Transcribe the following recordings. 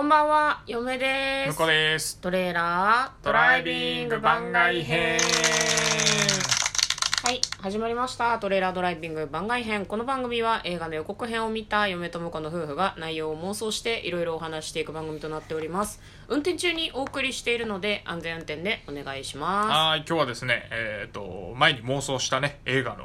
こんばんは、嫁です。向こうですトレーラードドライビング番外編はい、始まりました。トレーラードライビング番外編。この番組は映画の予告編を見た嫁と婿の夫婦が内容を妄想していろいろお話していく番組となっております。運転中にお送りしているので安全運転でお願いしまはい今日はですねえっ、と前に妄想したね映画の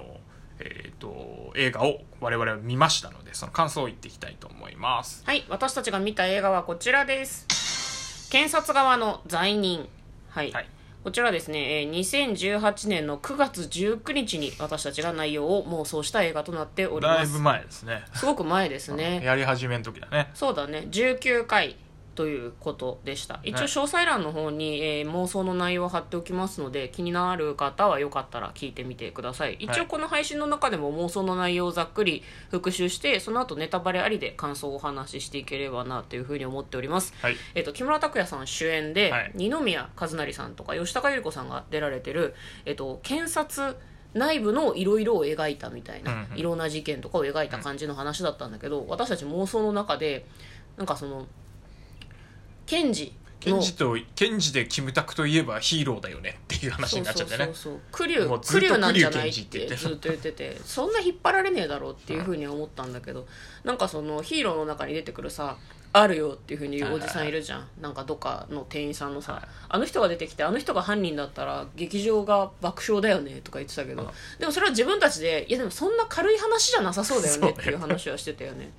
えっ、と映画を我々は見ましたのでその感想を言っていきたいと思いますす。はい、私たちが見た映画はこちらです。検察側の罪人。はい。はいこちらですね、えー2018年の9月19日に私たちが内容を妄想した映画となっております。だいぶ前ですねすごく前ですね。やり始めの時だねそうだね、19回ということでした。一応はい詳細欄の方に、えー妄想の内容を貼っておきますので、気になる方はよかったら聞いてみてください。一応この配信の中でも妄想の内容をざっくり復習して、その後ネタバレありで感想をお話ししていければなというふうに思っております。はいえっと、木村拓哉さん主演で、はい二宮和也さんとか吉高由里子さんが出られてる、えっと、検察内部のいろいろを描いたみたいな、いろんな事件とかを描いた感じの話だったんだけど、私たち妄想の中でなんかその検事の検事と検事でキムタクといえばヒーローだよねっていう話になっちゃってね。そうそうそうクリュもうずっとークリューなんじゃないってずっと言っててそんな引っ張られねえだろうっていうふうには思ったんだけど、なんかそのヒーローの中に出てくるさあるよっていうふうに言うおじさんいるじゃん、なんかどっかの店員さんのさ、はい。あの人が出てきてあの人が犯人だったら劇場が爆笑だよねとか言ってたけど、うん。でもそれは自分たちでいやでもそんな軽い話じゃなさそうだよねっていう話はしてたよね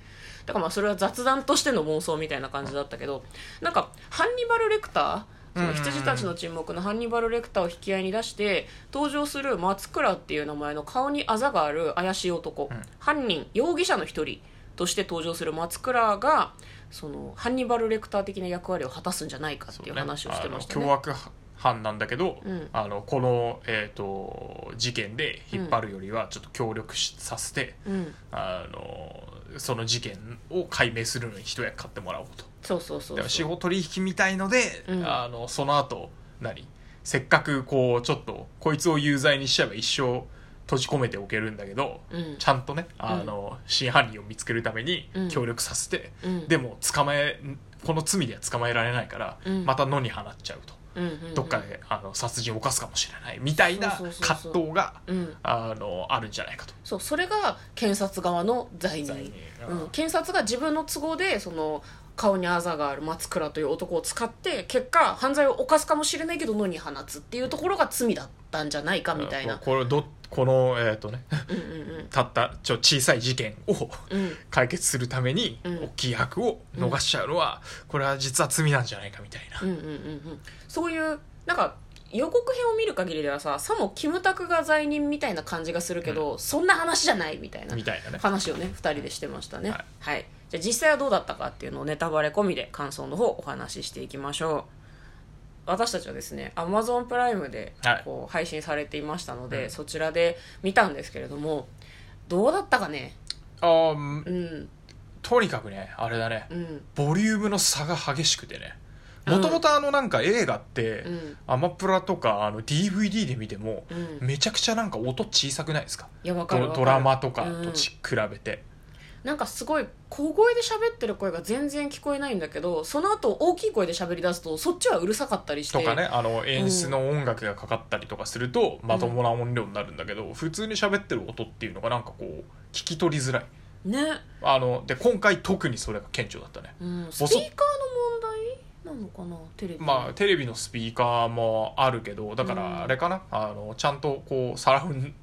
だからまあそれは雑談としての妄想みたいな感じだったけどなんかハンニバル・レクターその羊たちの沈黙のハンニバル・レクターを引き合いに出して登場する松倉っていう名前の顔にあざがある怪しい男、うん。犯人容疑者の一人として登場する松倉がそのハンニバル・レクター的な役割を果たすんじゃないかっていう話をしてましたね。あの凶悪犯なんだけど、うん。あのこの、えー、と事件で引っ張るよりはちょっと協力しさせて、うん。あのその事件を解明するのに一役買ってもらおうと。そうそうそうそう。法取引みたいので、うん。あのその後何？せっかくこうちょっとこいつを有罪にしちゃえば一生閉じ込めておけるんだけど、うん。ちゃんとねあの、真犯人を見つけるためにうん。協力させて、うん。でも捕まえこの罪では捕まえられないから、うん。また野に放っちゃうと、どっかであの殺人を犯すかもしれないみたいな葛藤がうん。あのあるんじゃないかと。そうそれが検察側の罪人うん、検察が自分の都合でその顔にあざがある松倉という男を使って結果犯罪を犯すかもしれないけど野に放つっていうところが罪だったんじゃないかみたいな、これどこのえっ、とねうんうんうん。たったちょ小さい事件をうん。解決するためにうん。大きい悪を逃しちゃうのは、これは実は罪なんじゃないかみたいな、うんうんうんうんそういうなんか予告編を見る限りではささもキムタクが罪人みたいな感じがするけど、そんな話じゃないみたいな話をね2人でしてましたね。はい。はい、じゃあ実際はどうだったかっていうのをネタバレ込みで感想の方お話ししていきましょう私たちはですね Amazon プライムではい。こう配信されていましたので、うん。そちらで見たんですけれどもどうだったかね？あーうん。うんとにかくねあれだね。うん。ボリュームの差が激しくてね。うん。もともとあのなんか映画って、うん。アマプラとかあの DVD で見ても、うん。めちゃくちゃなんか音小さくないですか？いやわかドドラマとかうん。とち比べて、なんかすごい小声で喋ってる声が全然聞こえないんだけどその後大きい声で喋り出すとそっちはうるさかったりして。とかねあの演出の音楽がかかったりとかするとまともな音量になるんだけど、普通に喋ってる音っていうのがなんかこう聞き取りづらい。ね、あので今回特にそれが顕著だったね。うん、スピーカーの問題なのかな？テレビ。まあテレビのスピーカーもあるけどだかうん。らあれかな、あのちゃんとこうサラウン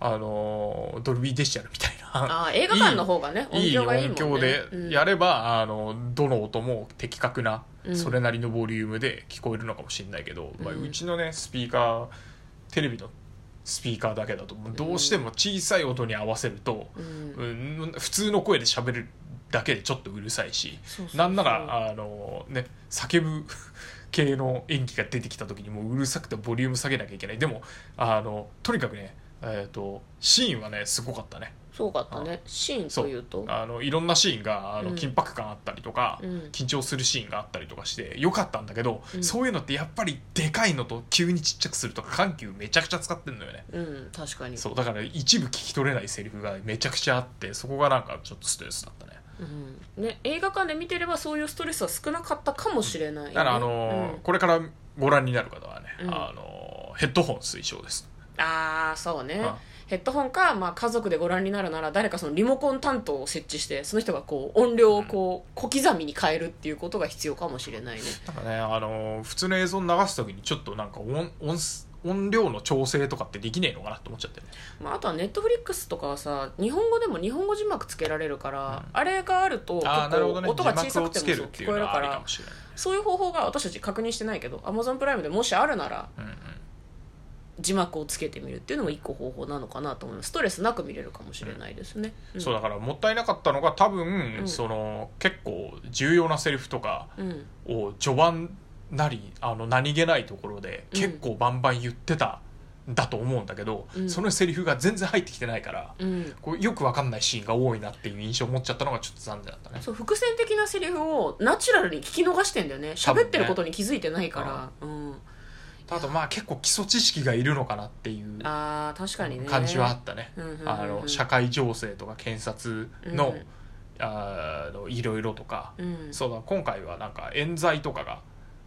あのドルビーデジタルみたいな。あー映画館の方がねいい音響がいいもんね。音響でうんやれば、あのどの音も的確なうん。それなりのボリュームで聞こえるのかもしれないけど、うまあ、うんうちのねスピーカーテレビのスピーカーだけだとどうしても小さい音に合わせると、うん。うん普通の声で喋るだけでちょっとうるさいしなんならあの、ね、叫ぶ系の演技が出てきた時にもううるさくてボリューム下げなきゃいけない。でもあのとにかくね、えー、とシーンはねすごかったね。そうかったね。シーンというと？あのいろんなシーンがあのうん。緊迫感あったりとか、うん。緊張するシーンがあったりとかしてよかったんだけど、うん。そういうのってやっぱりでかいのと急にちっちゃくするとか緩急めちゃくちゃ使ってんのよね。うん確かに。そうだから一部聞き取れないセリフがめちゃくちゃあってそこがなんかちょっとストレスだったね。うん。ね、映画館で見てればそういうストレスは少なかったかもしれない、ね、だからあのーうん。これからご覧になる方はね、うん。あのーヘッドホン推奨ですああそうね、うんヘッドホンか、まあ、家族でご覧になるなら誰かそのリモコン担当を設置してその人がこう音量をこう小刻みに変えるっていうことが必要かもしれないね。なんかねあのー普通の映像流す時にちょっとなんか音音音量の調整とかってできねえのかなと思っちゃって。ねまあ、あとはネットフリックスとかはさ日本語でも日本語字幕つけられるから、うん。あれがあると結ああなるほどね。構音が小さくてもそう聞るっていうのこえるからはありかもしれない。そういう方法が私たち確認してないけど Amazon プライムでもしあるならうんうん字幕をつけてみるっていうのも一個方法なのかなと思います。ストレスなく見れるかもしれないですね、ん。そうだからもったいなかったのが多分、うん。その結構重要なセリフとかうん。を序盤なりあの何気ないところでうん。結構バンバン言ってたんだと思うんだけど、うん。そのセリフが全然入ってきてないから、うん。こうよくわかんないシーンが多いなっていう印象を持っちゃったのがちょっと残念だったね。そう伏線的なセリフをナチュラルに聞き逃してんだよね。喋ってることに気づいてないから、うん、あとまあ結構基礎知識がいるのかなっていうあー確かにね。感じはあったね、うんうんあの社会情勢とか検察の,、うん。あのいろいろとか、うん。そうだ今回はなんか冤罪とかが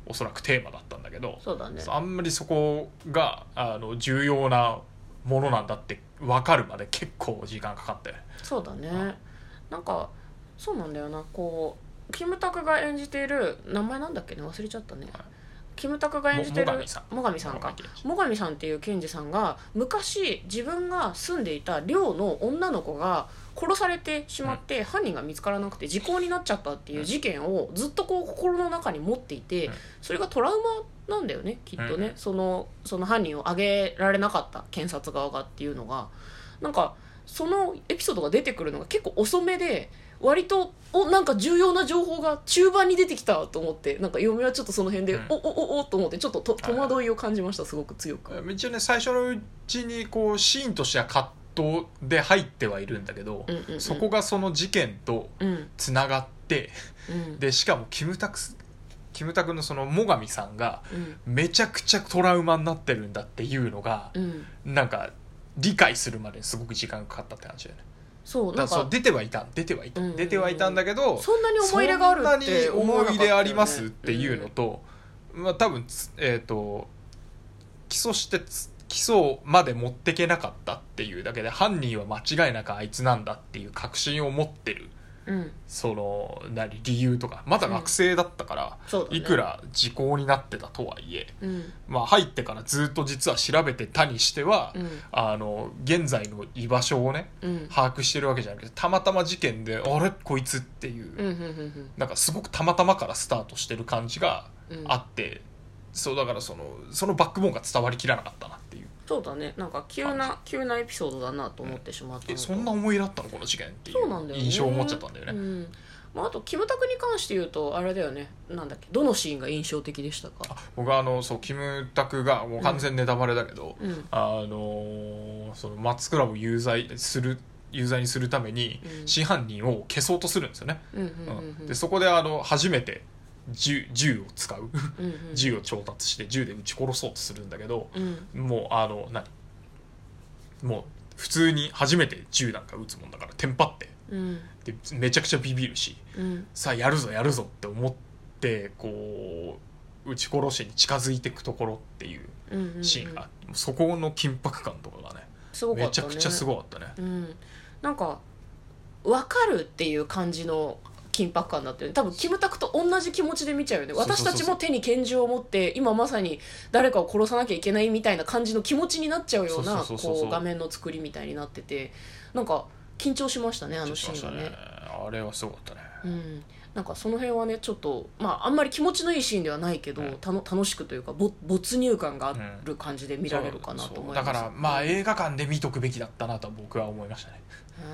おそらくテーマだったんだけどそうだね。あんまりそこがあの重要なものなんだって分かるまで結構時間かかったよねそうだね。なんかそうなんだよな。こうキムタクが演じている名前なんだっけね？忘れちゃったね、はいキムタクが演じてるも最上さん。か。最上さん。っていう検事さんが昔自分が住んでいた寮の女の子が殺されてしまって、犯人が見つからなくて時効になっちゃったっていう事件をずっとこう心の中に持っていて、うん。それがトラウマなんだよねきっとね、うん。そのその犯人を挙げられなかった検察側がっていうのが。なんかそのエピソードが出てくるのが結構遅めで割とおなんか重要な情報が中盤に出てきたと思ってなんか嫁はちょっとその辺で、うん。おおおおと思ってちょっとと戸惑いを感じましたすごく強く。一応ね最初のうちにこうシーンとしては葛藤で入ってはいるんだけど、うんうんうん。そこがその事件とうん。つながってうん。でしかもキムタクスキムタクのその最上さんがうん。めちゃくちゃトラウマになってるんだっていうのがうん。なんか理解するまですごく時間がかかったって感じだよねそうなんか。出てはいたん出てはいた、うんうんうん。出てはいたんだけどそんなに思い入れがあるって思い入れありますっ思ていうのと、まあ多分つえっ、と起訴してつ起訴まで持ってけなかったっていうだけで犯人は間違いなくあいつなんだっていう確信を持ってるうん。その何理由とか。まだ学生だったから、そうだね。いくら時効になってたとはいえ、うん。まあ、入ってからずっと実は調べてたにしては、うん。あの現在の居場所をねうん。把握してるわけじゃなくてたまたま事件であれ？こいつっていう、うんうんうんなんかすごくたまたまからスタートしてる感じがうん。あって、そうだからそのそのバックボーンが伝わりきらなかったなっていうそうだね。なんか急な急なエピソードだなと思ってしまったのと。えそんな思い入れあったの？この事件っていそうなんだよね。う印象を持っちゃったんだよね、うん。まあ、あとキムタクに関して言うとあれだよね。なんだっけ？どのシーンが印象的でしたか？あ僕はあのそうキムタクがもう完全ネタバレだけど、うん。あのーその松倉を有罪する有罪にするためにうん。真犯人を消そうとするんですよね、うんうんうん。うん。でそこであの初めて銃銃を使う。うんうん。銃を調達して銃で撃ち殺そうとするんだけど、うん。もうあの何？もう普通に初めて銃なんか撃つもんだからテンパって。うん。でめちゃくちゃビビるしうん。さあやるぞやるぞって思ってこう撃ち殺しに近づいていくところっていううんうんうん。シーンがあって、そこの緊迫感とかがねね。めちゃくちゃすごかったね。うん、なんか分かるっていう感じの緊迫感だったよね多分キムタクと同じ気持ちで見ちゃうよね。私たちも手に拳銃を持って今まさに誰かを殺さなきゃいけないみたいな感じの気持ちになっちゃうようなこう画面の作りみたいになってて。なんか緊張しましたねあのシーンがね。あれはすごかったね。うん、なんかその辺はねちょっとまああんまり気持ちのいいシーンではないけど、うん。たの楽しくというかぼ没入感がある感じで見られるかなと思います、そう。だからまあ映画館で見とくべきだったなと僕は思いましたね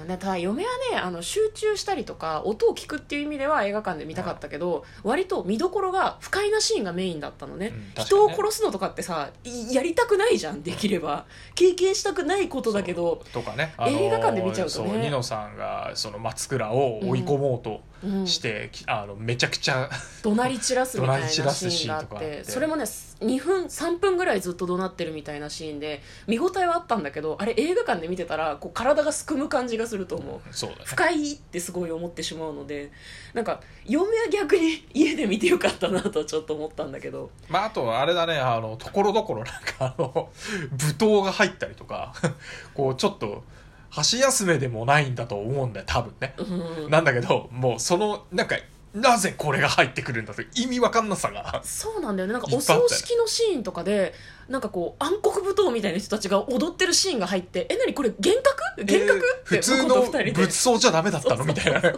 うただ嫁はねあの集中したりとか音を聞くっていう意味では映画館で見たかったけど、割と見どころが不快なシーンがメインだったのね、うんね。人を殺すのとかってさいやりたくないじゃんできれば。経験したくないことだけどとかね、映画館で見ちゃうとね。ニノさんがその松倉を追い込もうとうん。して、きあのめちゃくちゃ 怒鳴り散らすみたいなシーンがあって。て。それもね2分3分ぐらいずっと怒鳴ってるみたいなシーンで見応えはあったんだけどあれ映画館で見てたらこう体がすくむ感じじがすると思う。そうだね。深いってすごい思ってしまうのでなんか嫁は逆に 家で見てよかったなとちょっと思ったんだけど。まあ、あとはあれだねあのところどころなんかあの 舞踏が入ったりとか こうちょっと箸休めでもないんだと思うんだよ多分ね、うん。なんだけどもうそのなんかなぜこれが入ってくるんだと意味わかんなさがそうなんだよね。なんかお葬式のシーンとかでなんかこう暗黒舞踏みたいな人たちが踊ってるシーンが入ってえ何これ幻覚？幻覚、えー普通の仏像じゃダメだったの？みたいな。ね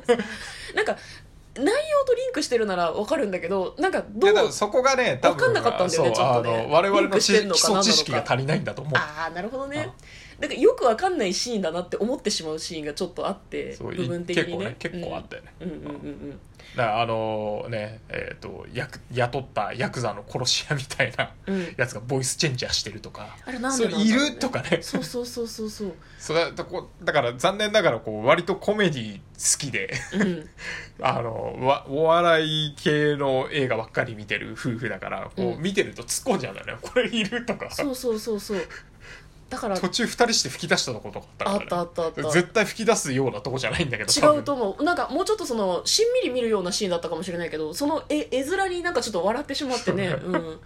なんか内容とリンクしてるならわかるんだけどなんかいどうそこがね多分わかんなかったんだよねちょっとね。我々の基礎知識が足りないんだと思う。ああなるほどね。なんかよくわかんないシーンだなって思ってしまうシーンがちょっとあって部分的にね。結構ね結構あったよね。うん。うんうんうんだからあのねえっ、とやく雇ったヤクザの殺し屋みたいなうん。うんやつがボイスチェンジャーしてるとか。あれなんそれいでなんだろうね。るとかね。そうそうそうそうそう。それだこだから残念ながらこう割とコメディ好きでうん。あのわお笑い系の映画ばっかり見てる夫婦だからこう、うん。見てると突っ込んじゃうんだよね。これいるとか。そうそうそうそうだから途中二人して吹き出したとことかああったあったあった。絶対吹き出すようなとこじゃないんだけど違うと思う。なんかもうちょっとそのしんみり見るようなシーンだったかもしれないけどその絵絵面になんかちょっと笑ってしまってね。うん。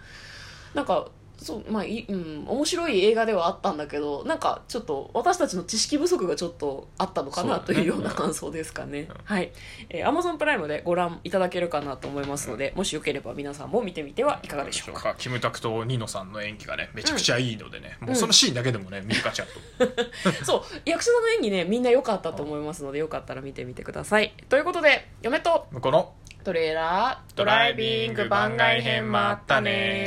なんかそうまあいうん面白い映画ではあったんだけどなんかちょっと私たちの知識不足がちょっとあったのかなというような感想ですかね。はい、えー、Amazon プライムでご覧いただけるかなと思いますのでもしよければ皆さんも見てみてはいかがでしょうか。キムタクとニノさんの演技がねめちゃくちゃいいのでね、もうそのシーンだけでもね見る価値あると。そう。役者さんの演技ねみんな良かったと思いますのでよかったら見てみてください。ということで嫁とこのトレーラードドライビング番外編もあったね